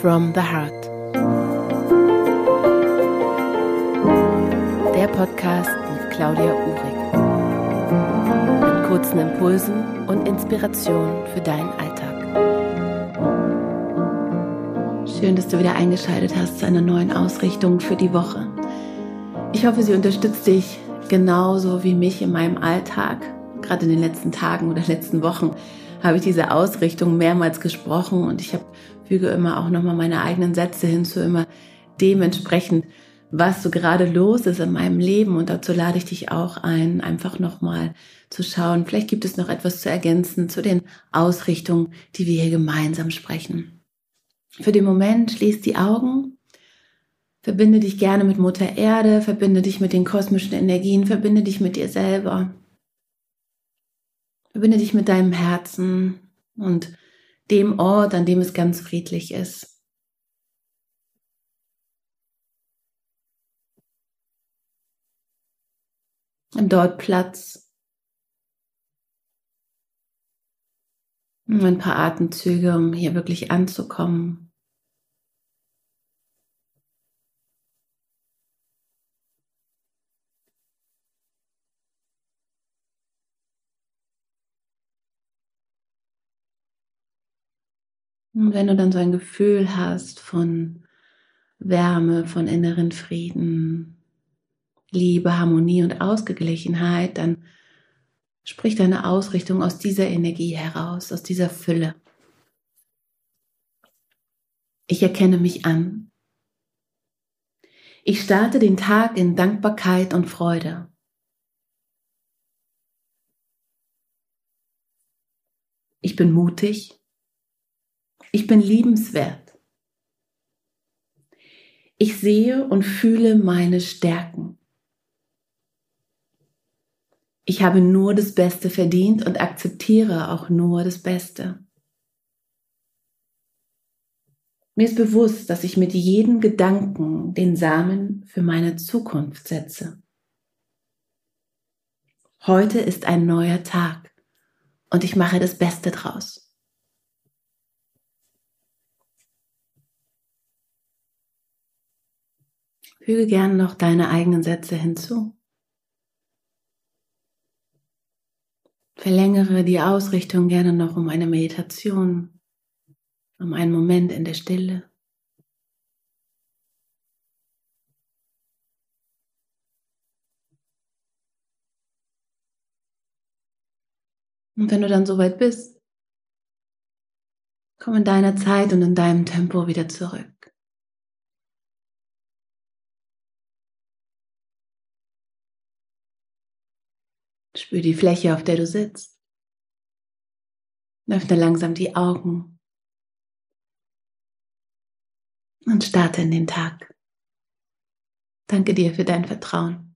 from the Heart. Der Podcast mit Claudia Uhrig. Mit kurzen Impulsen und Inspirationen für deinen Alltag. Schön, dass du wieder eingeschaltet hast zu einer neuen Ausrichtung für die Woche. Ich hoffe, sie unterstützt dich genauso wie mich in meinem Alltag, gerade in den letzten Tagen oder letzten Wochen habe ich diese Ausrichtung mehrmals gesprochen und ich habe, füge immer auch nochmal meine eigenen Sätze hinzu, immer dementsprechend, was so gerade los ist in meinem Leben und dazu lade ich dich auch ein, einfach nochmal zu schauen. Vielleicht gibt es noch etwas zu ergänzen zu den Ausrichtungen, die wir hier gemeinsam sprechen. Für den Moment schließ die Augen, verbinde dich gerne mit Mutter Erde, verbinde dich mit den kosmischen Energien, verbinde dich mit dir selber. Verbinde dich mit deinem Herzen und dem Ort, an dem es ganz friedlich ist. Nimm dort Platz. Ein paar Atemzüge, um hier wirklich anzukommen. Und wenn du dann so ein Gefühl hast von Wärme, von inneren Frieden, Liebe, Harmonie und Ausgeglichenheit, dann sprich deine Ausrichtung aus dieser Energie heraus, aus dieser Fülle. Ich erkenne mich an. Ich starte den Tag in Dankbarkeit und Freude. Ich bin mutig ich bin liebenswert. Ich sehe und fühle meine Stärken. Ich habe nur das Beste verdient und akzeptiere auch nur das Beste. Mir ist bewusst, dass ich mit jedem Gedanken den Samen für meine Zukunft setze. Heute ist ein neuer Tag und ich mache das Beste draus. Füge gern noch deine eigenen Sätze hinzu. Verlängere die Ausrichtung gerne noch um eine Meditation, um einen Moment in der Stille. Und wenn du dann soweit bist, komm in deiner Zeit und in deinem Tempo wieder zurück. Spür die Fläche, auf der du sitzt. Öffne langsam die Augen und starte in den Tag. Danke dir für dein Vertrauen.